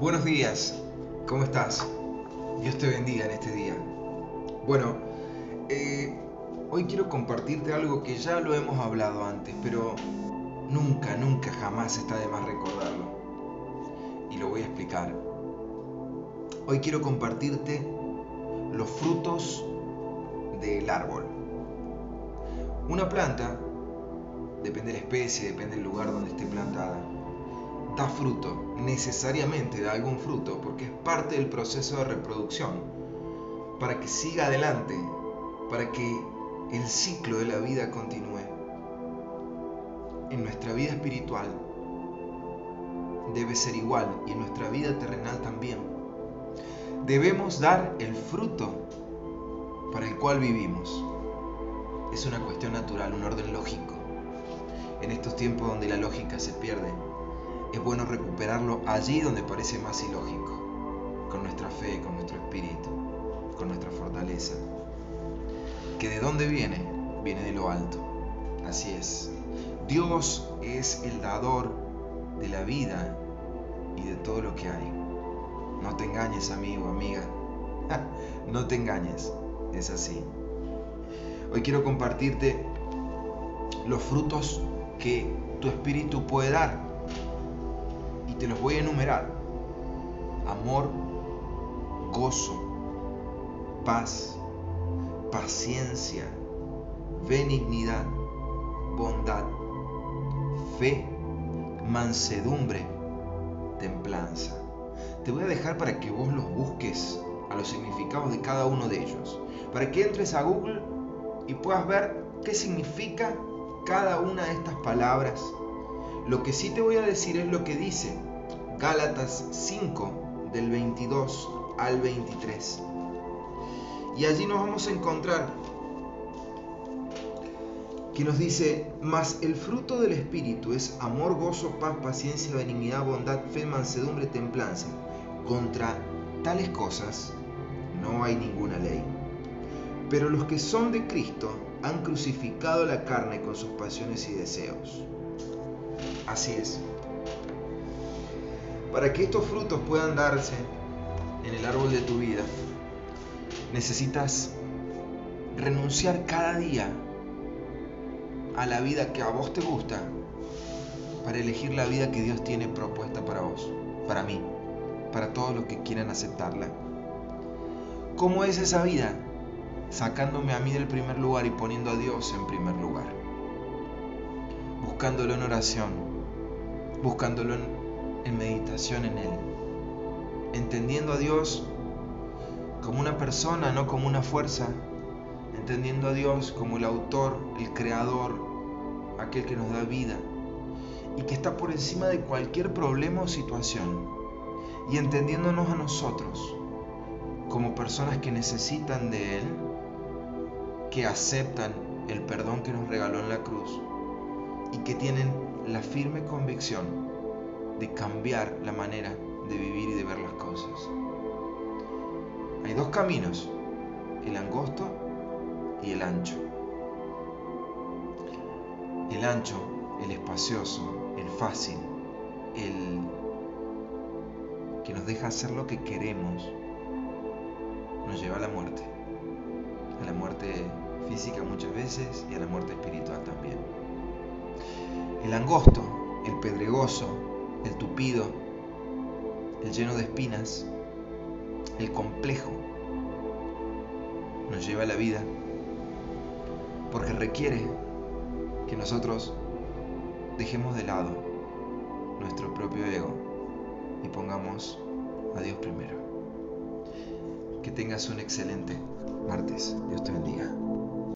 Buenos días, ¿cómo estás? Dios te bendiga en este día. Bueno, eh, hoy quiero compartirte algo que ya lo hemos hablado antes, pero nunca, nunca, jamás está de más recordarlo. Y lo voy a explicar. Hoy quiero compartirte los frutos del árbol. Una planta, depende de la especie, depende del lugar donde esté plantada, da fruto, necesariamente da algún fruto, porque es parte del proceso de reproducción, para que siga adelante, para que el ciclo de la vida continúe. En nuestra vida espiritual debe ser igual y en nuestra vida terrenal también. Debemos dar el fruto para el cual vivimos. Es una cuestión natural, un orden lógico. En estos tiempos donde la lógica se pierde, es bueno recuperarlo allí donde parece más ilógico, con nuestra fe, con nuestro espíritu, con nuestra fortaleza. Que de dónde viene, viene de lo alto. Así es. Dios es el dador de la vida y de todo lo que hay. No te engañes, amigo, amiga. no te engañes. Es así. Hoy quiero compartirte los frutos que tu espíritu puede dar te los voy a enumerar. Amor, gozo, paz, paciencia, benignidad, bondad, fe, mansedumbre, templanza. Te voy a dejar para que vos los busques a los significados de cada uno de ellos, para que entres a Google y puedas ver qué significa cada una de estas palabras. Lo que sí te voy a decir es lo que dice Gálatas 5 del 22 al 23. Y allí nos vamos a encontrar que nos dice, mas el fruto del Espíritu es amor, gozo, paz, paciencia, benignidad, bondad, fe, mansedumbre, templanza. Contra tales cosas no hay ninguna ley. Pero los que son de Cristo han crucificado la carne con sus pasiones y deseos. Así es. Para que estos frutos puedan darse en el árbol de tu vida, necesitas renunciar cada día a la vida que a vos te gusta para elegir la vida que Dios tiene propuesta para vos, para mí, para todos los que quieran aceptarla. ¿Cómo es esa vida? Sacándome a mí del primer lugar y poniendo a Dios en primer lugar. Buscándolo en oración, buscándolo en en meditación en Él, entendiendo a Dios como una persona, no como una fuerza, entendiendo a Dios como el autor, el creador, aquel que nos da vida y que está por encima de cualquier problema o situación, y entendiéndonos a nosotros como personas que necesitan de Él, que aceptan el perdón que nos regaló en la cruz y que tienen la firme convicción de cambiar la manera de vivir y de ver las cosas. Hay dos caminos, el angosto y el ancho. El ancho, el espacioso, el fácil, el que nos deja hacer lo que queremos, nos lleva a la muerte. A la muerte física muchas veces y a la muerte espiritual también. El angosto, el pedregoso, el tupido, el lleno de espinas, el complejo, nos lleva a la vida, porque requiere que nosotros dejemos de lado nuestro propio ego y pongamos a Dios primero. Que tengas un excelente martes. Dios te bendiga.